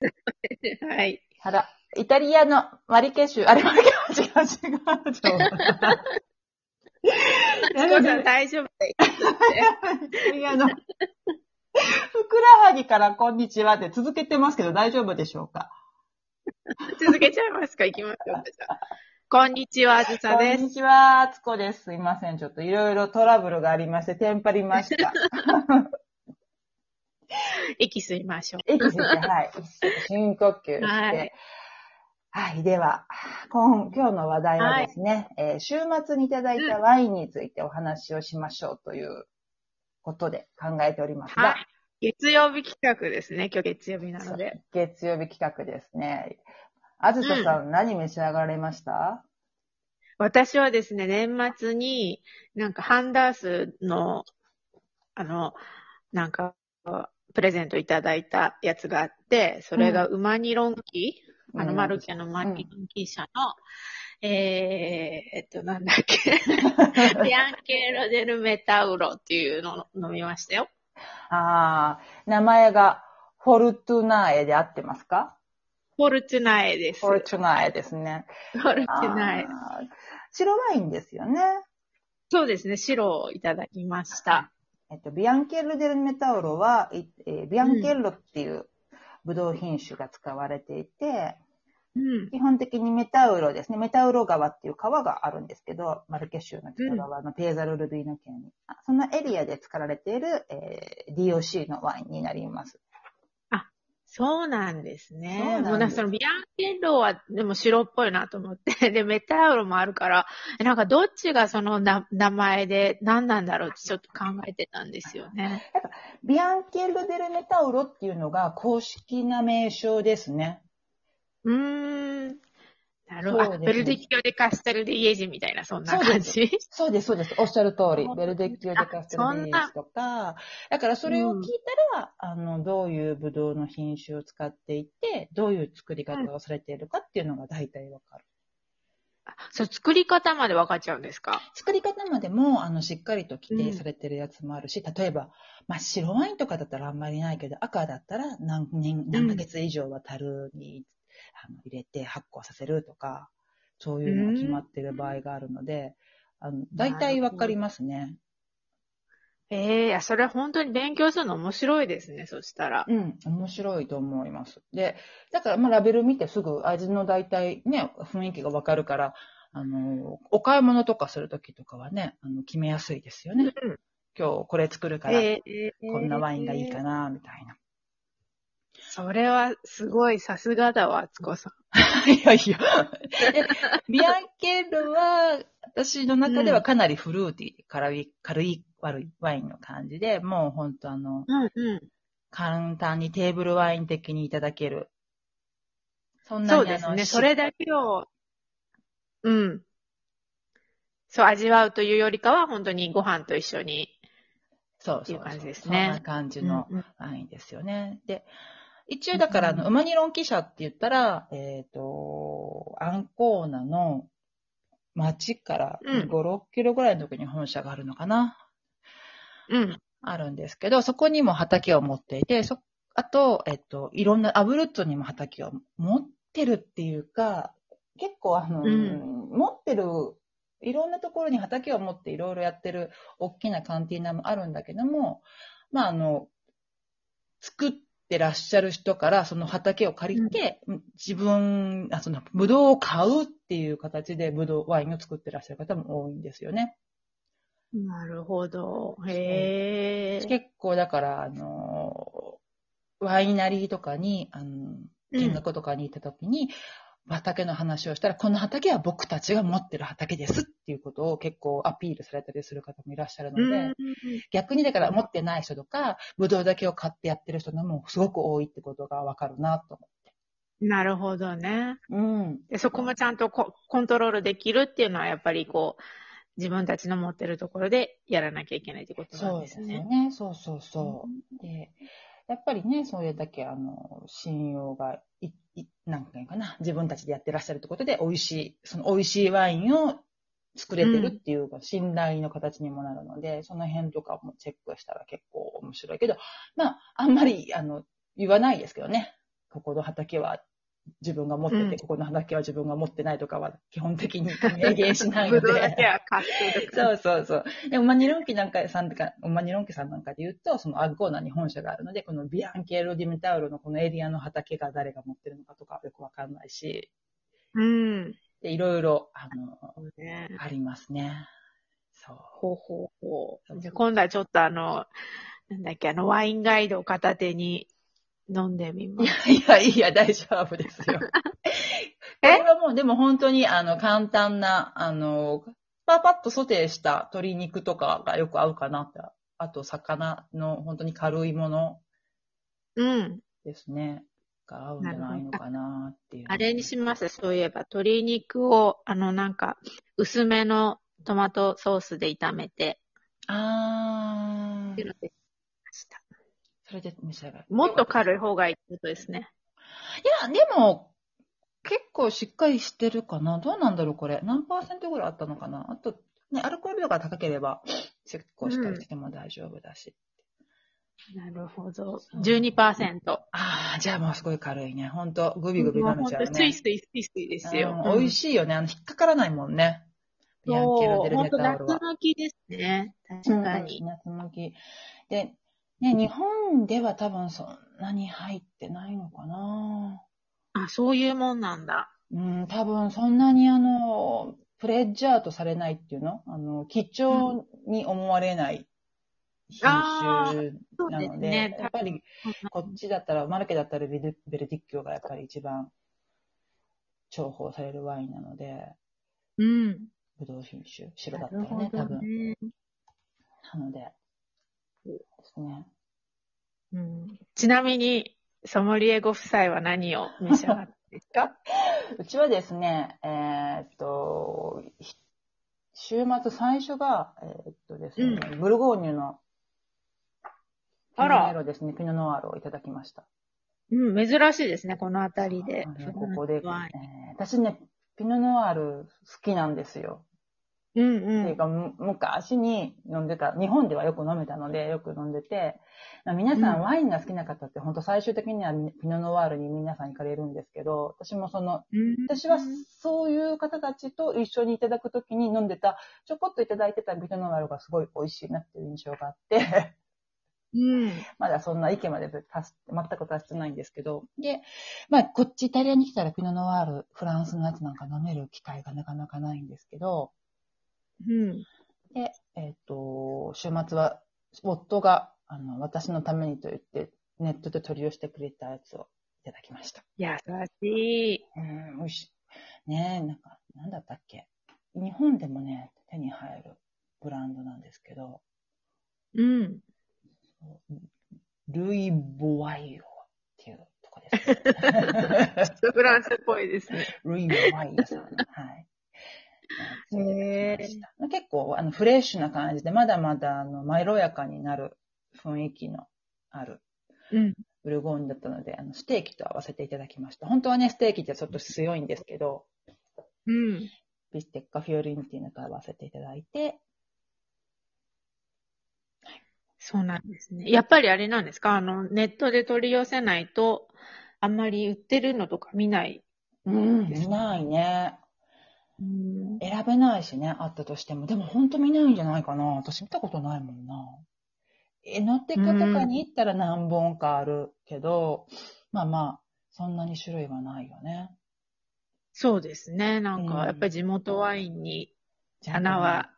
はい。あら、イタリアのマリケシュ、あれマリケ違う違う違う。チコ さん大丈夫だよ。イタリアの、ふくらはぎからこんにちはって続けてますけど大丈夫でしょうか？続けちゃいますか？行きましょうか。こんにちは、あずさです。こんにちは、あつこです。すいません。ちょっといろいろトラブルがありまして、テンパりました。息吸いましょう。息吸って、はい。深呼吸して。はいはい。では、今今日の話題はですね、えー週末にいただいたワインについてお話をしましょうということで考えておりますが、はい。月曜日企画ですね。今日月曜日なので。月曜日企画ですね。あずささん、何召し上がられました？私はですね、年末に、なんかハンダースの、あの、なんか、プレゼントいただいたやつがあって、それがウマニロンキー、あの、マルケのマニロンキー社の、えー、えっと、なんだっけ、ビアンケーロデルメタウロっていうのを飲みましたよ。ああ、名前がフォルトゥナエで合ってますか？フォルチュナエです。フォルトゥナエですね。フォルチュナエ。白ワインですよね。そうですね、白をいただきました。えっと、ビアンケッロ・デル・メタウロは、いえービアンケッロっていうブドウ品種が使われていて、うん。基本的にメタウロですね。メタウロ川っていう川があるんですけど、マルケ州の北側のペーザル・ルビーノ県に。あそのエリアで作られている、えー DOC のワインになります。そうなんですね。そうなんもうなんかそのビアンケンロはでも白っぽいなと思って、で、メタウロもあるから、えなんかどっちがそのな名前で何なんだろうってちょっと考えてたんですよね。ビアンケッロ・デル・メタウロっていうのが公式な名称ですね。うーん。なるほど。ねベルディキオ・デ・カステル・デ・イエジみたいな、そんな感じ？そうです、そうです。おっしゃる通りあ。ベルデッキオ・デ・カステル・ディエスとか。だからそれを聞いたら、あの、どういうブドウの品種を使っていて、どういう作り方をされているかっていうのが大体わかる。そう、作り方まで分かっちゃうんですか？作り方までも、あの、しっかりと規定されてるやつもあるし、例えば、まあ、白ワインとかだったらあんまりないけど、赤だったら何年、何ヶ月以上は樽に、あの入れて発酵させるとか、そういうのが決まってる場合があるので、あの、大体わかりますね。ええいや、それは本当に勉強するの面白いですね、そしたら。うん、面白いと思います。で、だから、まあ、ラベル見てすぐ味の大体ね、雰囲気がわかるから、あの、お買い物とかするときとかはね、あの、決めやすいですよね。うん今日これ作るから、ええこんなワインがいいかな、みたいな。それはすごい、さすがだわ、あつこさん。いやいや。でビアンケールは、私の中ではかなりフルーティー、軽い、軽い、悪いワインの感じで、もう本当あの、うんうん。簡単にテーブルワイン的にいただける。そんなにそうですね。それだけを、うん。そう、味わうというよりかは、本当にご飯と一緒に。そうそうっていう感じですそねんな感じのうんうんワインですよね。で、一応だから、あの、ウマニロン記者って言ったら、えっ、と、アンコーナの町からうん5、6キロぐらいのところに本社があるのかな。うん。あるんですけど、そこにも畑を持っていて、そ、あと、えっと、いろんな、アブルットにも畑を持ってるっていうか、結構あの、うん持ってる、いろんなところに畑を持っていろいろやってる大きなカンティーナもあるんだけども、まああの、作ってらっしゃる人からその畑を借りて、自分、あその、ブドウを買うっていう形でブドウ、ワインを作ってらっしゃる方も多いんですよね。なるほど。へえ。結構だから、あの、ワイナリーとかに、あの、見学とかに行った時に、畑の話をしたら、この畑は僕たちが持ってる畑ですっていうことを結構アピールされたりする方もいらっしゃるので、うん。逆にだから持ってない人とか、ブドウだけを買ってやってる人のもすごく多いってことがわかるなと思って。なるほどね。うん。でそこもちゃんとココントロールできるっていうのは、やっぱりこう、自分たちの持ってるところでやらなきゃいけないってことなそうですすんでね。よね。そうそうそう。で、やっぱりね、それだけ、あの、信用がい、い、なんかいいかな、自分たちでやってらっしゃるってことで、美味しい、その美味しいワインを作れてるっていうか、信頼の形にもなるので、その辺とかもチェックしたら結構面白いけど、まあ、あんまり、あの、言わないですけどね。ここの畑は自分が持ってて、うんここの畑は自分が持ってないとかは基本的に明言しないので。そうそうそう。で、オマニロンキなんかさんとか、オマニロンキさんなんかで言うと、そのアッゴーナに本社があるので、このビアンケーロ・ディメタウロのこのエリアの畑が誰が持ってるのかとかよくわかんないし、うん。で、いろいろ、あの、ね、ありますね。そう。ほうほうほう。じゃあ今度はちょっとあの、なんだっけ、あの、ワインガイドを片手に飲んでみます。いや、いや、大丈夫ですよ。これはもう、でも本当に、あの、簡単な、あの、パパッとソテーした鶏肉とかがよく合うかなって。あと、魚の本当に軽いものうん。ですね。が合うんじゃないのかなっていう。あれにします？そういえば、鶏肉を、あの、なんか、薄めのトマトソースで炒めて、あー。っていうのでました。それで召し上がる。もっと軽い方がいいってことですね。いや、でも、結構しっかりしてるかな。どうなんだろう、これ。何パーセントぐらいあったのかな。あと、ね、アルコール量が高ければ、結構しっかりしても大丈夫だし。なるほど。そう12%。ああ、じゃあもうすごい軽いね。ほんと、グビグビ飲めちゃうね。スイスイスイスイですよ。うん美味しいよね。あの、引っかからないもんね。ビアンケロデル本当メタオルは。夏向きですね。確かに。夏向き。で、ね、日本では多分そんなに入ってないのかな。あ、そういうもんなんだ。うん、多分そんなにあの、プレッジャーとされないっていうの？あの、貴重に思われない品種なので、ですね。やっぱりこっちだったら、マルケだったらベルベルディッキョがやっぱり一番重宝されるワインなので、うん。ブドウ品種、白だったらね、多分。どね。なので、ですね。うん、ちなみに、ソムリエご夫妻は何を召し上がったんですか？うちはですね、えーっと、ひ週末最初が、えーっとですね、ブルゴーニュのピノあらネロですね、ピノノワールをいただきました。うん、珍しいですね、この辺りであ。のここで、えー私ね、ピノノワール好きなんですよ。うんってうん。いうか、む昔に飲んでた、日本ではよく飲めたので、よく飲んでて、まあ皆さうん。んワインが好きな方って、本当最終的にはピノノワールに皆さん行かれるんですけど、私もその、うん。私はそういう方たちと一緒にいただくときに飲んでた、ちょこっといただいてたピノノワールがすごい美味しいなっていう印象があって、うん。まだそんな意見まで達し全く達してないんですけど、で、まあ、こっちイタリアに来たらピノノワール、フランスのやつなんか飲める機会がなかなかないんですけど、うん。で、えっ、と、週末は、夫が、あの、私のためにと言って、ネットで取り寄せてくれたやつをいただきました。優しい。うん、美味しい。ねえ、なんか、なんだったっけ？日本でもね、手に入るブランドなんですけど、うん。ルイ・ボワイオっていうとこです、フランスっぽいですね。ルイ・ボワイオさん。はい。へー結構あのフレッシュな感じで、まだまだあのまろやかになる雰囲気のあるうん。ブルゴーニュだったので、あのステーキと合わせていただきました。本当はね、ステーキってちょっと強いんですけど、うん。ビステッカフィオリンティーヌと合わせていただいて、そうなんですね。やっぱりあれなんですか？あの、ネットで取り寄せないと、あんまり売ってるのとか見ない。うん、見ないね。うん。選べないしね、あったとしても。でも本当見ないんじゃないかな。私見たことないもんな。え、ノテカとかに行ったら何本かあるけど、まあまあ、そんなに種類はないよね。そうですね。なんうんか、やっぱり地元ワインに穴は、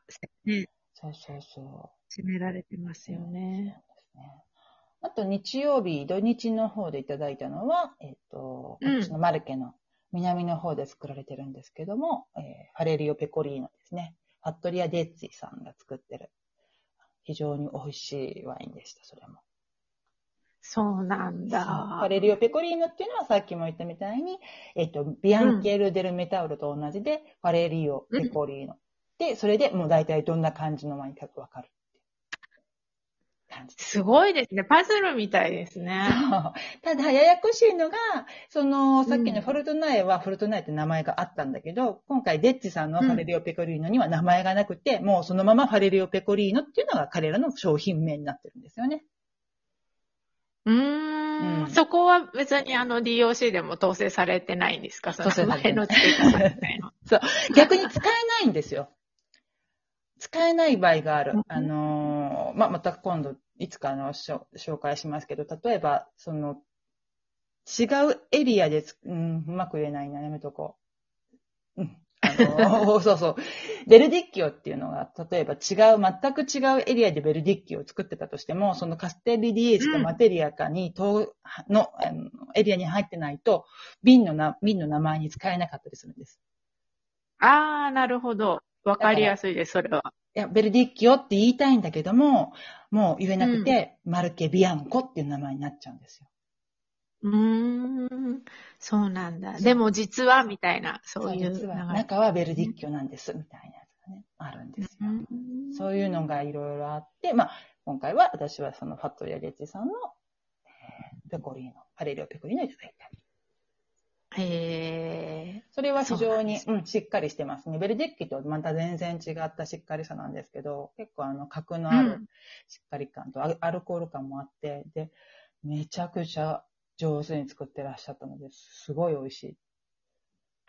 ね、そうそうそう。占められてますよね。そうですね。あと日曜日、土日の方でいただいたのは、えっ、と、こうちのマルケの南の方で作られてるんですけども、えーファレリオ・ペコリーノですね。ファットリア・デッツィさんが作ってる、非常に美味しいワインでした、それも。そうなんだ。ファレリオ・ペコリーノっていうのはさっきも言ったみたいに、えっ、と、ビアンケル・デル・メタウロと同じで、ファレリオ・ペコリーノ。で、それでもう大体どんな感じのワインかわかる感じです。すごいですね。パズルみたいですね。そうただ、ややこしいのが、その、さっきのフォルトナエは、フォルトナエって名前があったんだけど、今回、デッチさんのファレリオ・ペコリーノには名前がなくて、もうそのままファレリオ・ペコリーノっていうのが彼らの商品名になってるんですよね。ううーんうんそこは別にあの DOC でも統制されてないんですか？その前の付け方みたいな。逆に使えないんですよ。使えない場合があるうん。あのーまあ、また今度、いつかのしょ紹介しますけど、例えば、その、違うエリアでつ、うん、うまく言えないな、やめとこう。うん。あのー そうそう。ベルディッキオっていうのが、例えば違う、全く違うエリアでベルディッキオを作ってたとしても、そのカステリディエージかうんマテリアかに、との、あのエリアに入ってないと、瓶のな、瓶の名前に使えなかったりするんです。あー、なるほど。わかりやすいです、それは。いや、ベルディッキオって言いたいんだけども、もう言えなくて、マルケ・ビアンコっていう名前になっちゃうんですよ。うーん。そうなんだ。でも実は、みたいな、そういう流実はれ。中はベルディッキオなんです、みたいなやつがね、あるんですよ。うんそういうのがいろいろあって、まあ、今回は私はそのファットリア・ゲッチさんの、えーペコリーノ、パレリオ・ペコリーノをいただいたり。へそれは非常にそううん、しっかりしてますね。ベルディッキとまた全然違ったしっかりさなんですけど、結構あの、角のー。あるうん。しっかり感とアルコール感もあって、で、めちゃくちゃ上手に作ってらっしゃったので、すごい美味しい。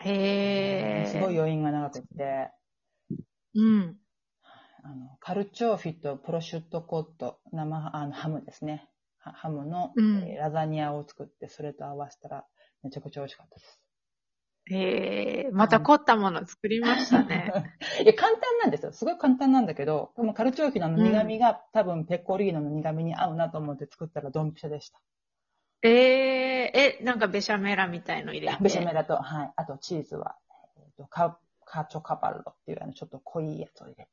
へー。すごい余韻が長くって、うん。あの、カルチョーフィとプロシュットコット、生、あの、ハムですね。はハムの、うんえーラザニアを作って、それと合わせたら、めちゃくちゃ美味しかったです。へー。また凝ったもの作りましたね。いや、簡単なんですよ。すごい簡単なんだけど、でもカルチョーフィの苦味が、多分ペコリーノの苦味に合うなと思って作ったらドンピシャでした。えー、え、なんかベシャメラみたいの入れて？ベシャメラと、はい。あとチーズは、えーとカカチョカパルロっていうあのちょっと濃いやつを入れて。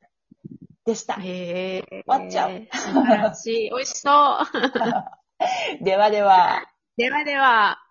でした。へー。終わっちゃう素晴らしい。美味しそう。ではでは。ではでは。